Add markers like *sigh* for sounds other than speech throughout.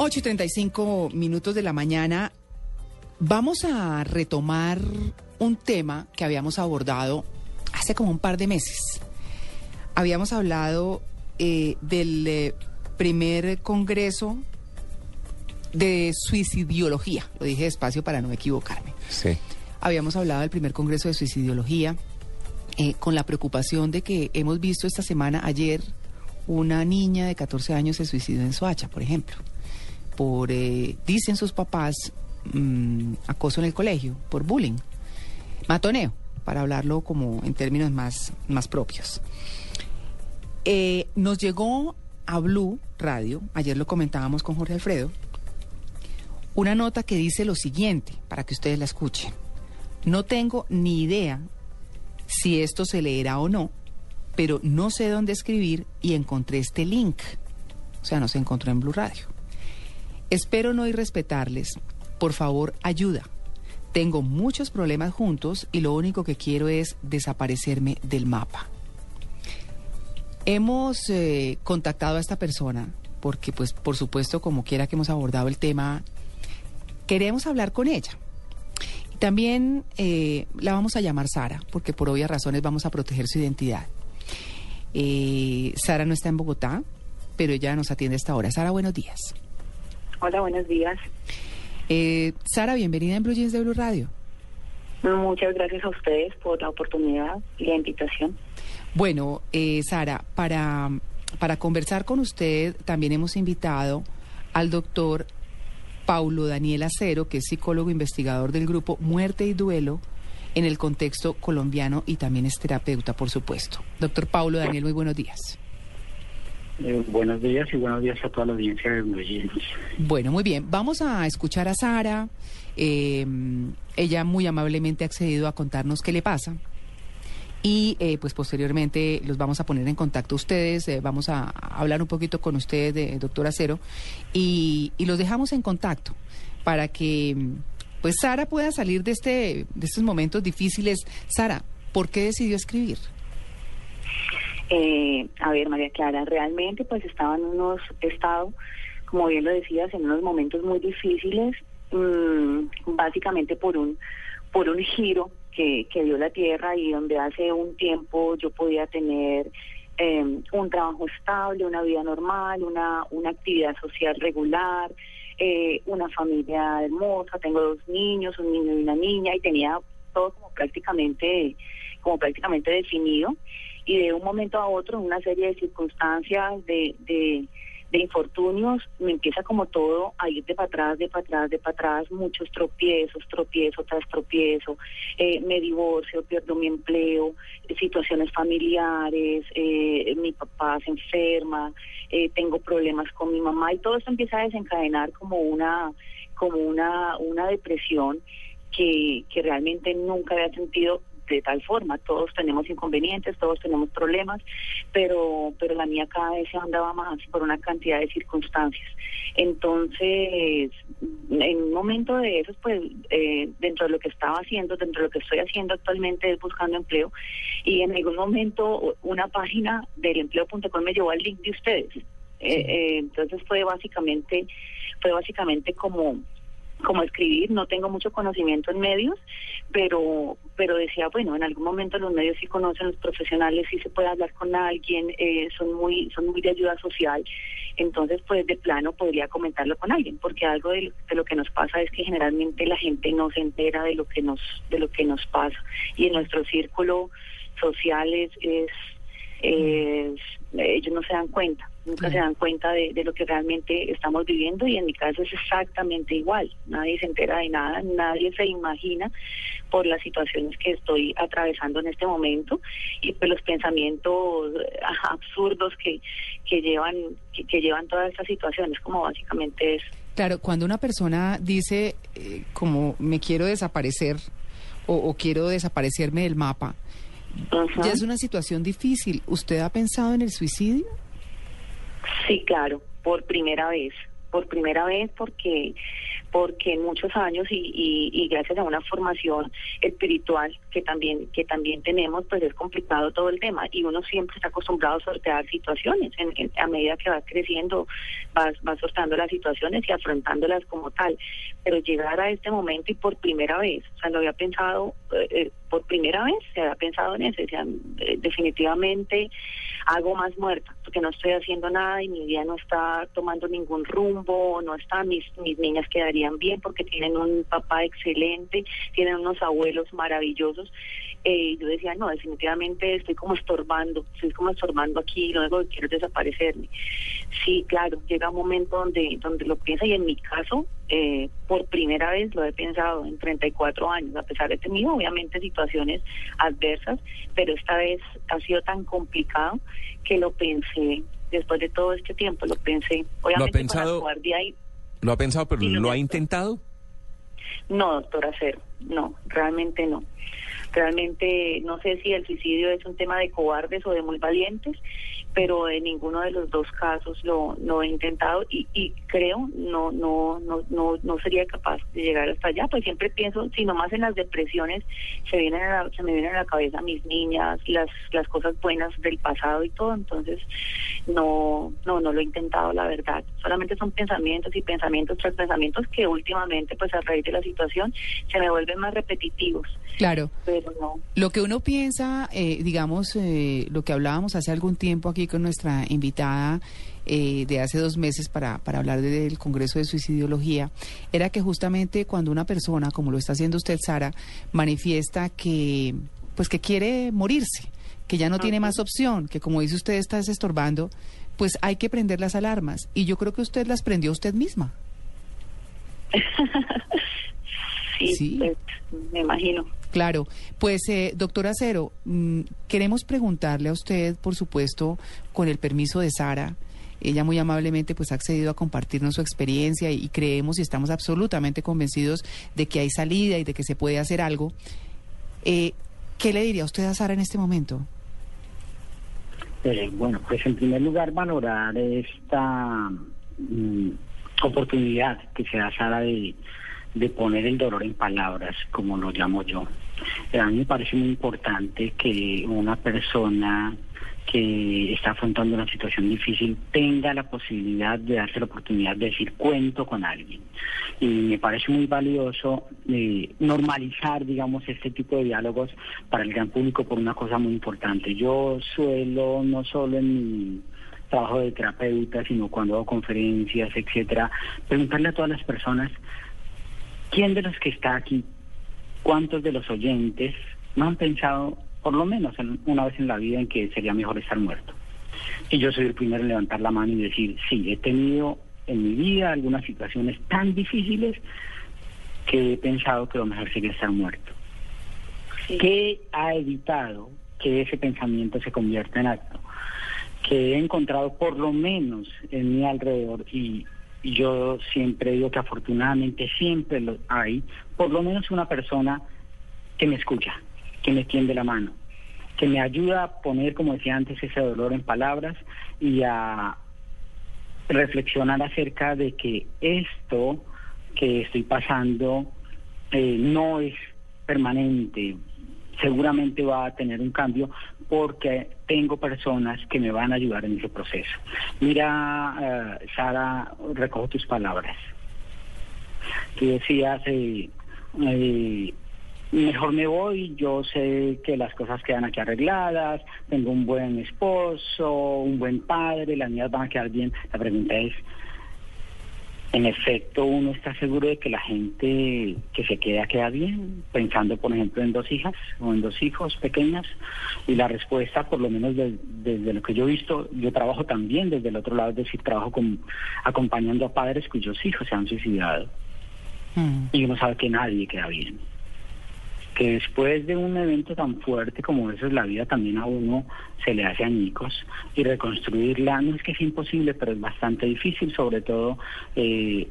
8 y 35 minutos de la mañana. Vamos a retomar un tema que habíamos abordado hace como un par de meses. Habíamos hablado eh, del eh, primer congreso de suicidiología. Lo dije despacio para no equivocarme. Sí. Habíamos hablado del primer congreso de suicidiología eh, con la preocupación de que hemos visto esta semana, ayer, una niña de 14 años se suicidó en Soacha, por ejemplo, por, eh, dicen sus papás, mm, acoso en el colegio, por bullying, matoneo, para hablarlo como en términos más, más propios. Eh, nos llegó a Blue Radio, ayer lo comentábamos con Jorge Alfredo, una nota que dice lo siguiente, para que ustedes la escuchen. No tengo ni idea si esto se leerá o no, pero no sé dónde escribir y encontré este link. O sea, no se encontró en Blue Radio. Espero no irrespetarles. Por favor, ayuda. Tengo muchos problemas juntos y lo único que quiero es desaparecerme del mapa. Hemos eh, contactado a esta persona porque, pues, por supuesto, como quiera que hemos abordado el tema, queremos hablar con ella. También eh, la vamos a llamar Sara, porque por obvias razones vamos a proteger su identidad. Eh, Sara no está en Bogotá, pero ella nos atiende a esta hora. Sara, buenos días. Hola, buenos días. Eh, Sara, bienvenida en Blue Jeans de Blue Radio. Muchas gracias a ustedes por la oportunidad y la invitación. Bueno, eh, Sara, para, para conversar con usted también hemos invitado al doctor Paulo Daniel Acero, que es psicólogo investigador del grupo Muerte y Duelo en el contexto colombiano y también es terapeuta, por supuesto. Doctor Paulo Daniel, muy buenos días. Eh, buenos días y buenos días a toda la audiencia de Jeans. Bueno, muy bien. Vamos a escuchar a Sara. Eh, ella muy amablemente ha accedido a contarnos qué le pasa. Y eh, pues posteriormente los vamos a poner en contacto ustedes, eh, vamos a, a hablar un poquito con usted, eh, doctor Acero, y, y los dejamos en contacto para que pues Sara pueda salir de, este, de estos momentos difíciles. Sara, ¿por qué decidió escribir? Eh, a ver, María Clara, realmente pues estaba en unos estados, como bien lo decías, en unos momentos muy difíciles, mmm, básicamente por un por un giro que, que dio la tierra y donde hace un tiempo yo podía tener eh, un trabajo estable, una vida normal, una, una actividad social regular, eh, una familia hermosa, tengo dos niños, un niño y una niña, y tenía todo como prácticamente, como prácticamente definido y de un momento a otro, una serie de circunstancias, de, de, infortunios, me empieza como todo a ir de para atrás, de para atrás, de para atrás, muchos tropiezos, tropiezo tras tropiezo, eh, me divorcio, pierdo mi empleo, situaciones familiares, eh, mi papá se enferma, eh, tengo problemas con mi mamá y todo esto empieza a desencadenar como una, como una, una depresión que, que realmente nunca había sentido de tal forma. Todos tenemos inconvenientes, todos tenemos problemas, pero, pero la mía cada vez se andaba más por una cantidad de circunstancias. Entonces, en un momento de esos, pues, eh, dentro de lo que estaba haciendo, dentro de lo que estoy haciendo actualmente es buscando empleo, y en algún momento una página del empleo.com me llevó al link de ustedes. Eh, eh, entonces fue básicamente, fue básicamente como como escribir, no tengo mucho conocimiento en medios, pero pero decía, bueno, en algún momento los medios sí conocen los profesionales, sí se puede hablar con alguien, eh, son muy son muy de ayuda social, entonces pues de plano podría comentarlo con alguien, porque algo de, lo que nos pasa es que generalmente la gente no se entera de lo que nos de lo que nos pasa. Y en nuestro círculo social es ellos no se dan cuenta nunca se dan cuenta de, de, lo que realmente estamos viviendo y en mi caso es exactamente igual. Nadie se entera de nada, nadie se imagina por las situaciones que estoy atravesando en este momento y pues los pensamientos *laughs* absurdos que, que llevan que, que llevan todas estas situaciones como básicamente es. Claro, cuando una persona dice eh, como me quiero desaparecer o, o quiero desaparecerme del mapa, uh -huh. ya es una situación difícil. ¿Usted ha pensado en el suicidio? Sí, claro, por primera vez. por primera vez porque porque en muchos años y, y, gracias a una formación espiritual que también que también tenemos pues es complicado todo el tema y uno siempre está acostumbrado a sortear situaciones a medida que va creciendo vas va sorteando las situaciones y afrontándolas como tal. Pero llegar a este momento y por primera vez o sea lo había pensado eh, eh, por primera vez se había pensado en eso o sea, eh, definitivamente hago más muerta porque no estoy haciendo nada y mi vida no está tomando ningún rumbo no está mis mis niñas quedarían bien porque tienen un papá excelente tienen unos abuelos maravillosos eh, yo decía, no, definitivamente estoy como estorbando, estoy como estorbando aquí, luego quiero desaparecerme. Sí, claro, llega un momento donde, donde lo piensa y en mi caso, eh, por primera vez lo he pensado en 34 años, a pesar de tenido obviamente situaciones adversas, pero esta vez ha sido tan complicado que lo pensé, después de todo este tiempo, lo pensé. Obviamente ¿Lo ha pensado? ¿Lo ha pensado, pero lo ha intentado? No, doctora Cero, no, realmente no. Realmente no sé si el suicidio es un tema de cobardes o de muy valientes, pero en ninguno de los dos casos lo, he intentado y, y creo no, no, no, no, no sería capaz de llegar hasta allá, pues siempre pienso, si más en las depresiones se, vienen se me vienen a la cabeza mis niñas, las, las cosas buenas del pasado y todo, entonces no, no, no lo he intentado la verdad, solamente son pensamientos y pensamientos tras pensamientos que últimamente pues a raíz de la situación se me vuelven más repetitivos. Claro. Pero no. Lo que uno piensa, eh, digamos, eh, lo que hablábamos hace algún tiempo aquí con nuestra invitada eh, de hace dos meses para, para hablar del Congreso de Suicidología, era que justamente cuando una persona, como lo está haciendo usted, Sara, manifiesta que, pues que quiere morirse, que ya no tiene más opción, que como dice usted está estorbando, pues hay que prender las alarmas. Y yo creo que usted las prendió usted misma. *laughs* sí, Pues, me imagino. Claro, pues eh, doctora Cero, mm, queremos preguntarle a usted, por supuesto, con el permiso de Sara, ella muy amablemente pues ha accedido a compartirnos su experiencia y, creemos y estamos absolutamente convencidos de que hay salida y de que se puede hacer algo. Eh, ¿Qué le diría usted a Sara en este momento? Eh, bueno, pues en primer lugar valorar esta mm, oportunidad que se da Sara de de poner el dolor en palabras, como lo llamo yo. A mí me parece muy importante que una persona que está afrontando una situación difícil tenga la posibilidad de darse la oportunidad de decir cuento con alguien. Y me parece muy valioso eh, normalizar, digamos, este tipo de diálogos para el gran público por una cosa muy importante. Yo suelo, no solo en mi trabajo de terapeuta, sino cuando hago conferencias, etcétera, preguntarle a todas las personas ¿Quién de los que está aquí, cuántos de los oyentes no han pensado, por lo menos una vez en la vida, en que sería mejor estar muerto? Y yo soy el primero en levantar la mano y decir, sí, he tenido en mi vida algunas situaciones tan difíciles que he pensado que lo mejor sería estar muerto. ¿Qué ha evitado que ese pensamiento se convierta en acto? Que he encontrado por lo menos en mi alrededor y yo siempre digo que afortunadamente siempre lo hay, por lo menos una persona que me escucha, que me tiende la mano, que me ayuda a poner, como decía antes, ese dolor en palabras y a reflexionar acerca de que esto que estoy pasando eh, no es permanente, seguramente va a tener un cambio porque tengo personas que me van a ayudar en ese proceso. Mira, eh, Sara, recojo tus palabras. Tú decías, eh, eh, mejor me voy, yo sé que las cosas quedan aquí arregladas, tengo un buen esposo, un buen padre, las niñas van a quedar bien. La pregunta es, en efecto, uno está seguro de que la gente que se queda queda bien, pensando, por ejemplo, en dos hijas o en dos hijos pequeñas. Y la respuesta, por lo menos desde lo que yo he visto, yo trabajo también desde el otro lado, es decir, trabajo con, acompañando a padres cuyos hijos se han suicidado. Mm. Y uno sabe que nadie queda bien que después de un evento tan fuerte como eso es la vida también a uno se le hace añicos y reconstruirla no es que es imposible pero es bastante difícil sobre todo eh,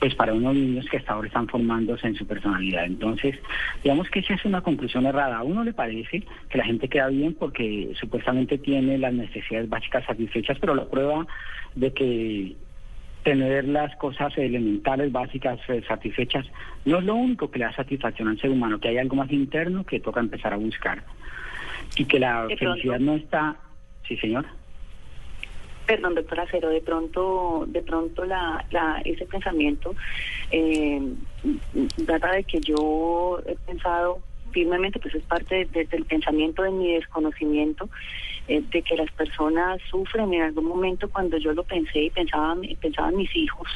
pues para unos niños que hasta ahora están formándose en su personalidad. Entonces, digamos que esa es una conclusión errada. A uno le parece que la gente queda bien porque supuestamente tiene las necesidades básicas satisfechas, pero la prueba de que tener las cosas elementales, básicas, eh, satisfechas, no es lo único que le da satisfacción al ser humano, que hay algo más interno que toca empezar a buscar. Y que la felicidad no está... Sí, señor. Perdón, doctora Cero, de pronto, de pronto la, la, ese pensamiento eh, data de que yo he pensado firmemente, pues es parte del pensamiento de mi desconocimiento, eh, de que las personas sufren en algún momento cuando yo lo pensé y pensaba, pensaban mis hijos,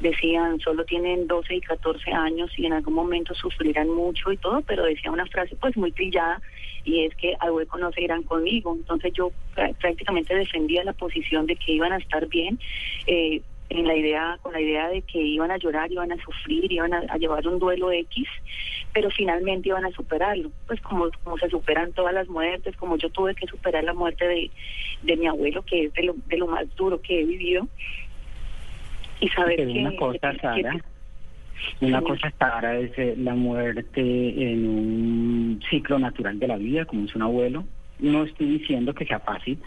decían, solo tienen 12 y 14 años y en algún momento sufrirán mucho y todo, pero decía una frase pues muy trillada y es que al hueco no se irán conmigo. Entonces yo prácticamente defendía la posición de que iban a estar bien. Eh, en la idea, con la idea de que iban a llorar, iban a sufrir, iban a, llevar un duelo X, pero finalmente iban a superarlo. Pues como, como se superan todas las muertes, como yo tuve que superar la muerte de, de mi abuelo, que es de lo, de lo más duro que he vivido. Y saber que... Una cosa, Sara, una cosa, Sara, es eh, la muerte en un ciclo natural de la vida, como es un abuelo. No estoy diciendo que sea fácil,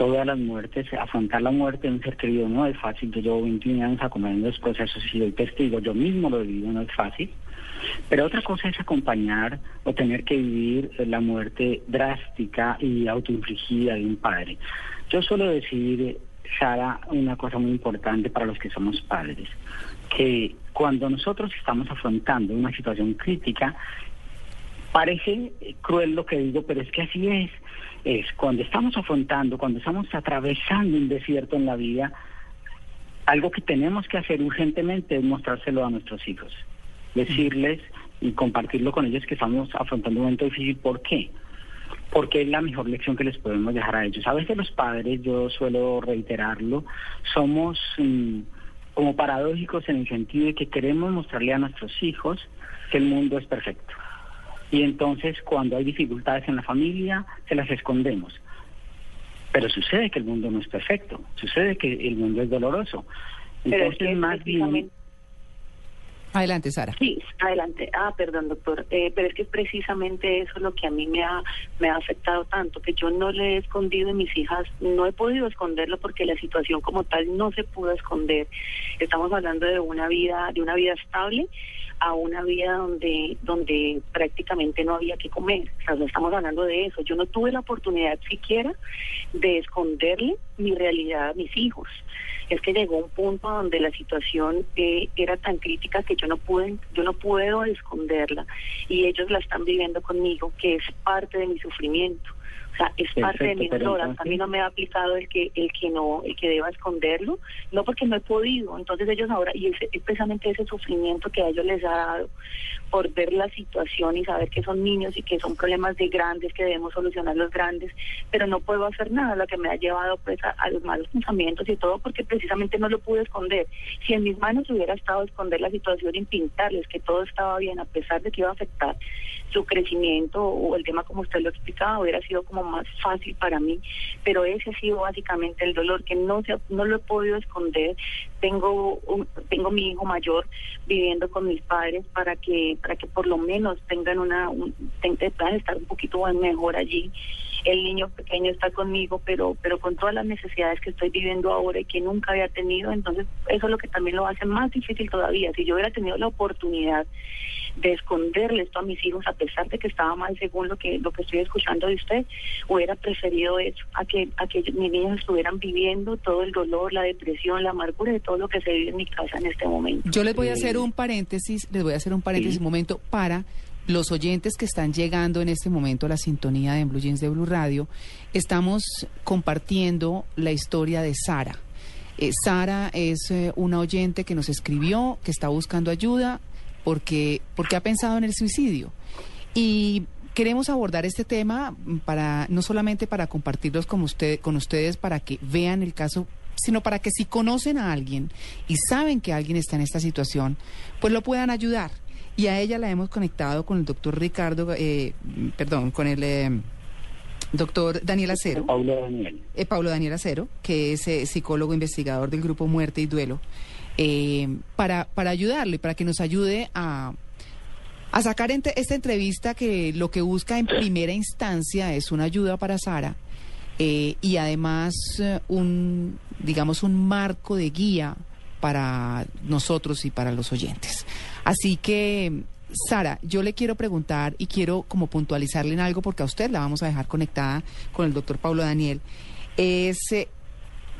todas las muertes, afrontar la muerte de un ser querido no es fácil. Yo llevo 21 años acompañando los procesos y soy testigo, yo mismo lo he vivido, no es fácil. Pero otra cosa es acompañar o tener que vivir la muerte drástica y autoinfligida de un padre. Yo suelo decir, Sara, una cosa muy importante para los que somos padres, que cuando nosotros estamos afrontando una situación crítica, parece cruel lo que digo, pero es que así es es cuando estamos afrontando, cuando estamos atravesando un desierto en la vida, algo que tenemos que hacer urgentemente es mostrárselo a nuestros hijos, decirles y compartirlo con ellos que estamos afrontando un momento difícil. ¿Por qué? Porque es la mejor lección que les podemos dejar a ellos. A veces los padres, yo suelo reiterarlo, somos mm, como paradójicos en el sentido de que queremos mostrarle a nuestros hijos que el mundo es perfecto y entonces cuando hay dificultades en la familia se las escondemos. Pero sucede que el mundo no es perfecto, sucede que el mundo es doloroso. Entonces más bien... Adelante, Sara. Sí, adelante. Ah, perdón, doctor. Eh, pero es que precisamente eso es lo que a mí me ha, me ha afectado tanto, que yo no le he escondido a mis hijas, no he podido esconderlo porque la situación como tal no se pudo esconder. Estamos hablando de una vida, de una vida estable a una vida donde, donde prácticamente no había que comer. O sea, no estamos hablando de eso. Yo no tuve la oportunidad siquiera de esconderle mi realidad a mis hijos. Es que llegó un punto donde la situación eh, era tan crítica que yo no pude, yo no puedo esconderla y ellos la están viviendo conmigo, que es parte de mi sufrimiento es parte de mi dolor. A mí no me ha aplicado el que el que no el que deba esconderlo, no porque no he podido. Entonces ellos ahora y es, precisamente ese sufrimiento que a ellos les ha dado por ver la situación y saber que son niños y que son problemas de grandes que debemos solucionar los grandes, pero no puedo hacer nada, lo que me ha llevado pues a, los malos pensamientos y todo porque precisamente no lo pude esconder. Si en mis manos hubiera estado esconder la situación y pintarles que todo estaba bien a pesar de que iba a afectar su crecimiento o el tema como usted lo explicaba hubiera sido como más fácil para mí, pero ese ha sido básicamente el dolor que no se, no lo he podido esconder. Tengo un, tengo mi hijo mayor viviendo con mis padres para que para que por lo menos tengan una un, puedan estar un poquito mejor allí. El niño pequeño está conmigo, pero pero con todas las necesidades que estoy viviendo ahora y que nunca había tenido, entonces eso es lo que también lo hace más difícil todavía. Si yo hubiera tenido la oportunidad de esconderle esto a mis hijos a pesar de que estaba mal según lo que lo que estoy escuchando de usted hubiera preferido eso a que a que mis niños estuvieran viviendo todo el dolor la depresión la amargura de todo lo que se vive en mi casa en este momento. Yo les voy a hacer un paréntesis les voy a hacer un paréntesis un momento para los oyentes que están llegando en este momento a la sintonía de Blue Jeans de Blue Radio, estamos compartiendo la historia de Sara. Eh, Sara es eh, una oyente que nos escribió, que está buscando ayuda, porque, porque ha pensado en el suicidio. Y queremos abordar este tema para no solamente para compartirlos con, usted, con ustedes para que vean el caso, sino para que si conocen a alguien y saben que alguien está en esta situación, pues lo puedan ayudar. Y a ella la hemos conectado con el doctor Ricardo, eh, perdón, con el eh, doctor Daniel Acero. Paulo Daniel. Eh, Pablo Daniel Acero, que es psicólogo investigador del grupo Muerte y Duelo eh, para, para ayudarle, para que nos ayude a, a sacar esta entrevista que lo que busca en primera instancia es una ayuda para Sara eh, y además eh, un, digamos, un marco de guía para nosotros y para los oyentes. Así que, Sara, yo le quiero preguntar y quiero como puntualizarle en algo porque a usted la vamos a dejar conectada con el doctor Pablo Daniel. Es, eh,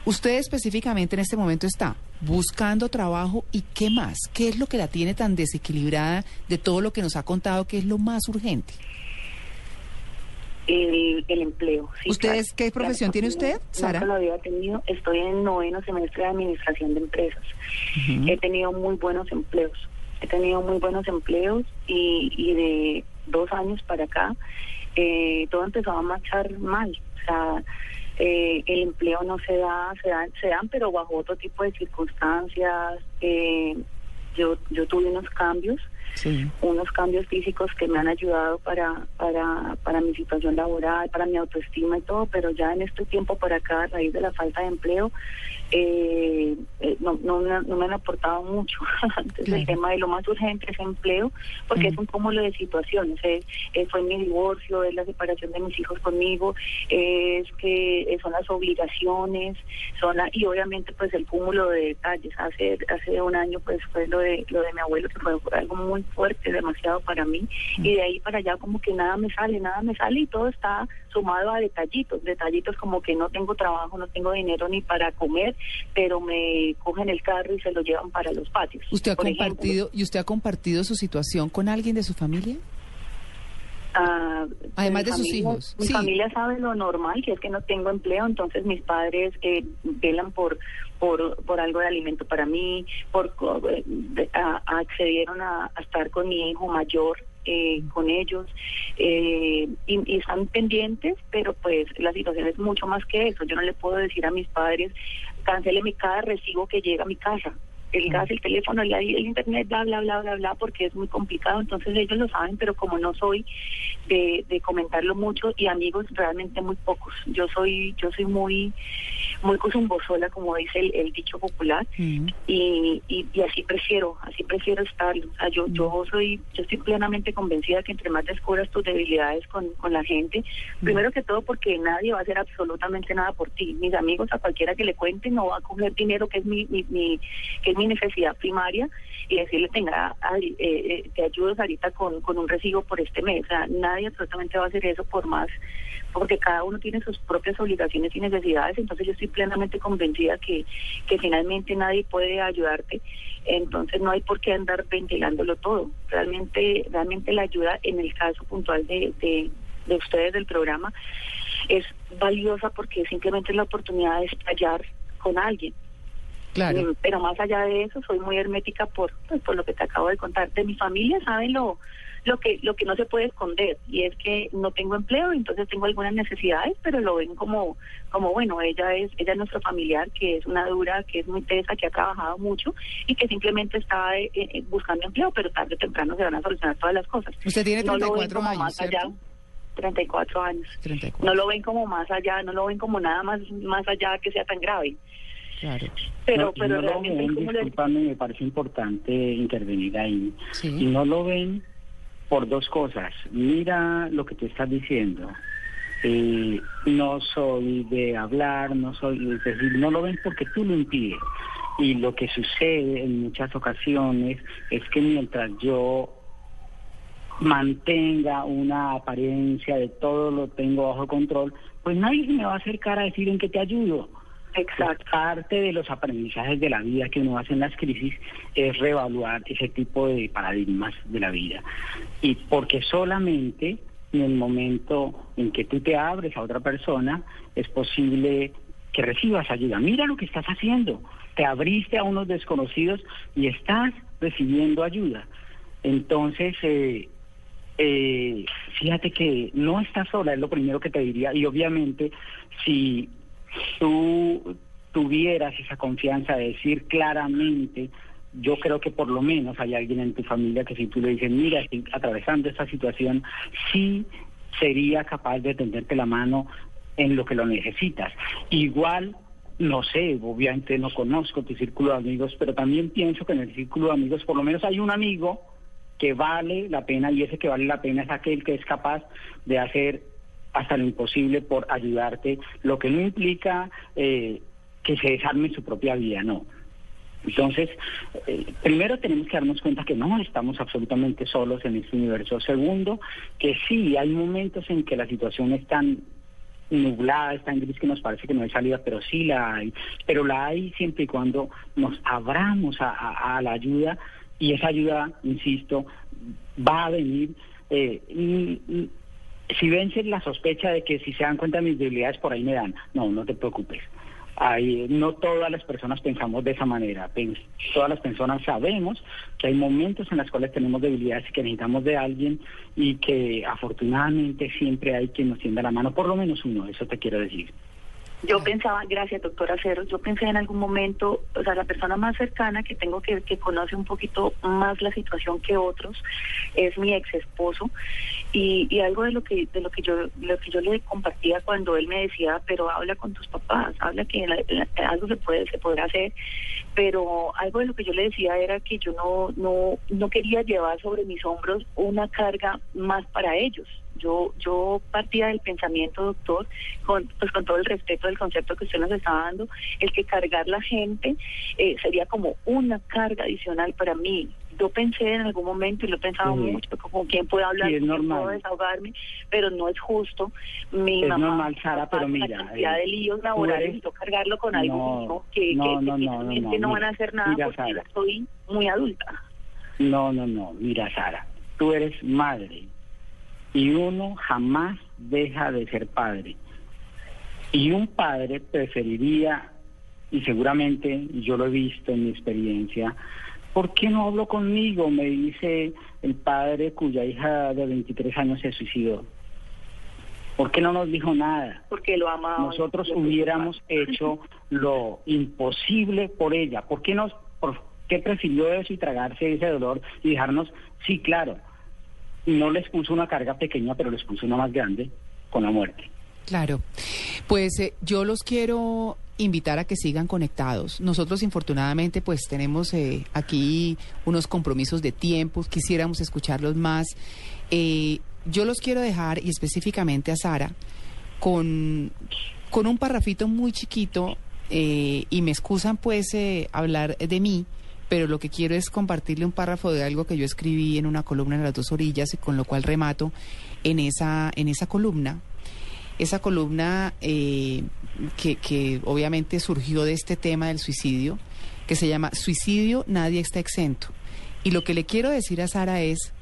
usted específicamente en este momento está buscando trabajo y qué más, qué es lo que la tiene tan desequilibrada de todo lo que nos ha contado que es lo más urgente el, empleo. ¿Ustedes qué profesión tiene usted, Sara? lo había tenido. Estoy en noveno semestre de administración de empresas. He tenido muy buenos empleos. He tenido muy buenos empleos y, de dos años para acá eh, todo empezó a marchar mal. O sea, eh, el empleo no se da, se dan, se dan, pero bajo otro tipo de circunstancias. Eh, yo, yo tuve unos cambios unos cambios físicos que me han ayudado para, para, para mi situación laboral, para mi autoestima y todo, pero ya en este tiempo por acá, a raíz de la falta de empleo, eh, eh, no, no, no, me han aportado mucho. *laughs* Entonces el tema de lo más urgente es empleo, porque es un cúmulo de situaciones. Eh, fue mi divorcio, es la separación de mis hijos conmigo, es que son las obligaciones, son y obviamente pues el cúmulo de detalles. Hace hace un año pues fue lo de lo de mi abuelo que fue algo muy fuerte, demasiado para mí, y de ahí para allá como que nada me sale, nada me sale y todo está sumado a detallitos, detallitos como que no tengo trabajo, no tengo dinero ni para comer, pero me cogen el carro y se lo llevan para los patios. ¿Usted ha compartido y usted ha compartido su situación con alguien de su familia? Ah, Además de sus hijos. Mi familia sabe lo normal, que es que no tengo empleo, entonces mis padres eh, velan por, por, por algo de alimento para mí, por eh, accedieron a, estar con mi hijo mayor eh, con ellos eh, y, están pendientes, pero pues la situación es mucho más que eso. Yo no le puedo decir a mis padres, mi cada recibo que llega a mi casa el gas, el teléfono, el, el internet, bla, bla, bla, bla, bla, porque es muy complicado. Entonces ellos lo saben, pero como no soy de, de comentarlo mucho y amigos realmente muy pocos. Yo soy yo soy muy muy cosumbosola, como dice el, dicho popular, y, y, y, así prefiero, así prefiero estar. O sea, yo, yo soy, yo estoy plenamente convencida que entre más descubras tus debilidades con, con la gente, primero que todo porque nadie va a hacer absolutamente nada por ti. Mis amigos, a cualquiera que le cuente, no va a coger dinero que es mi, mi, mi que es mi necesidad primaria y decirle, tenga, eh, eh, te ayudo ahorita con, con un recibo por este mes. Nadie absolutamente va a hacer eso por más, porque cada uno tiene sus propias obligaciones y necesidades. Entonces yo estoy plenamente convencida que, que finalmente nadie puede ayudarte. Entonces no hay por qué andar ventilándolo todo. Realmente, realmente la ayuda en el caso puntual de, de, de ustedes del programa es valiosa porque simplemente es la oportunidad de estallar con alguien. Claro. Mm, pero más allá de eso, soy muy hermética por, pues, por lo que te acabo de contar. De mi familia saben lo, lo que lo que no se puede esconder y es que no tengo empleo entonces tengo algunas necesidades pero lo ven como como bueno ella es ella es nuestro familiar que es una dura que es muy tesa que ha trabajado mucho y que simplemente está eh, eh, buscando empleo pero tarde o temprano se van a solucionar todas las cosas. Usted tiene 34 años más allá. 34 años. No lo ven como más allá no lo ven como nada más más allá que sea tan grave Claro. Pero, pero realmente, me parece importante intervenir ahí. Y no lo ven por dos cosas. Mira lo que tú estás diciendo. Eh, no soy de hablar, no soy, es decir, no lo ven porque tú lo impides. Y lo que sucede en muchas ocasiones es que mientras yo mantenga una apariencia de todo lo tengo bajo control, pues nadie me va a acercar a decir en qué te ayudo. Exacto. Parte de los aprendizajes de la vida que uno hace en las crisis es reevaluar ese tipo de paradigmas de la vida. Y porque solamente en el momento en que tú te abres a otra persona es posible que recibas ayuda. Mira lo que estás haciendo. Te abriste a unos desconocidos y estás recibiendo ayuda. Entonces, eh, eh, fíjate que no estás sola, es lo primero que te diría. Y obviamente, si tú tuvieras esa confianza de decir claramente, yo creo que por lo menos hay alguien en tu familia que si tú le dices, mira, estoy atravesando esta situación, sí sería capaz de tenderte la mano en lo que lo necesitas. Igual, no sé, obviamente no conozco tu círculo de amigos, pero también pienso que en el círculo de amigos por lo menos hay un amigo que vale la pena y ese que vale la pena es aquel que es capaz de hacer hasta lo imposible por ayudarte, lo que no implica eh, que se desarme su propia vida, no. Entonces, eh, primero tenemos que darnos cuenta que no estamos absolutamente solos en este universo. Segundo, que sí, hay momentos en que la situación es tan nublada, es tan gris que nos parece que no hay salida, pero sí la hay. Pero la hay siempre y cuando nos abramos a, la ayuda y esa ayuda, insisto, va a venir. Eh, si vencen la sospecha de que si se dan cuenta de mis debilidades por ahí me dan, no, no te preocupes no todas las personas pensamos de esa manera. Todas las personas sabemos que hay momentos en los cuales tenemos debilidades y que necesitamos de alguien y que afortunadamente siempre hay quien nos tienda la mano, por lo menos uno, eso te quiero decir. Yo pensaba, gracias doctora Cero, yo pensé en algún momento, o sea, la persona más cercana que tengo que, que conoce un poquito más la situación que otros es mi ex esposo. Y, y algo de lo que de lo que yo lo que yo le compartía cuando él me decía, pero habla con tus papás, habla que algo se puede se podrá hacer, pero algo de lo que yo le decía era que yo no no no quería llevar sobre mis hombros una carga más para ellos yo, yo partía del pensamiento, doctor, con, pues con todo el respeto del concepto que usted nos está dando, el que cargar la gente eh, sería como una carga adicional para mí. Yo pensé en algún momento y lo he pensado mucho, con quién puedo hablar, con puedo desahogarme, pero no es justo. Mi es mamá, normal, Sara, pero mira. La cantidad de líos laborales, eres... cargarlo con algo que, no, no, no, no, van a hacer nada porque Sara. soy muy adulta. No, no, no. Mira, Sara, tú eres madre y uno jamás deja de ser padre. Y un padre preferiría, y seguramente yo lo he visto en mi experiencia, ¿por qué no hablo conmigo? Me dice el padre cuya hija de 23 años se suicidó. ¿Por qué no nos dijo nada? Porque lo amaba. Nosotros hubiéramos hecho lo imposible por ella. ¿Por qué, nos, por qué prefirió eso y tragarse ese dolor y dejarnos? Sí, claro, no les puso una carga pequeña, pero les puso una más grande con la muerte. Claro. Pues eh, yo los quiero invitar a que sigan conectados. Nosotros infortunadamente pues tenemos eh, aquí unos compromisos de tiempo, quisiéramos escucharlos más. Eh, yo los quiero dejar y específicamente a Sara con, con un parrafito muy chiquito y me excusan pues hablar de mí pero lo que quiero es compartirle un párrafo de algo que yo escribí en una columna en las dos orillas, y con lo cual remato en esa, en esa columna. Esa columna eh, que, que obviamente surgió de este tema del suicidio, que se llama Suicidio, nadie está exento. Y lo que le quiero decir a Sara es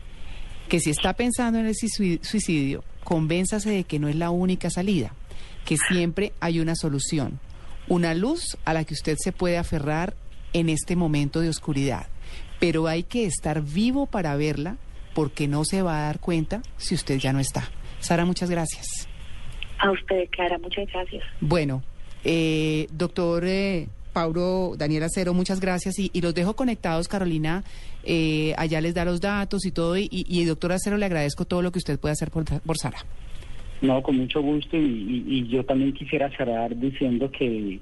que si está pensando en el suicidio, convénzase de que no es la única salida, que siempre hay una solución, una luz a la que usted se puede aferrar en este momento de oscuridad, pero hay que estar vivo para verla porque no se va a dar cuenta si usted ya no está. Sara, muchas gracias. A usted, Clara, muchas gracias. Bueno, eh, doctor eh, Paulo Daniel Acero, muchas gracias y, los dejo conectados, Carolina. Eh, allá les da los datos y todo. Y, y, doctor Acero, le agradezco todo lo que usted puede hacer por, por Sara. No, con mucho gusto y, y yo también quisiera cerrar diciendo que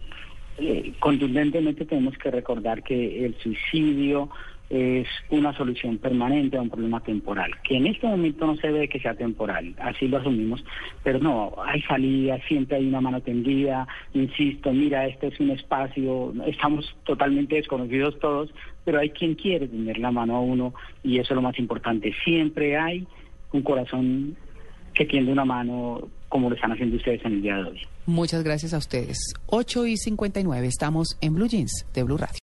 eh, contundentemente tenemos que recordar que el suicidio es una solución permanente a un problema temporal, que en este momento no se ve que sea temporal, así lo asumimos, pero no, hay salida, siempre hay una mano tendida, insisto, mira, este es un espacio, estamos totalmente desconocidos todos, pero hay quien quiere tener la mano a uno y eso es lo más importante, siempre hay un corazón que tiende una mano como lo están haciendo ustedes en el día de hoy. Muchas gracias a ustedes. 8 y 59, estamos en Blue Jeans de Blue Radio.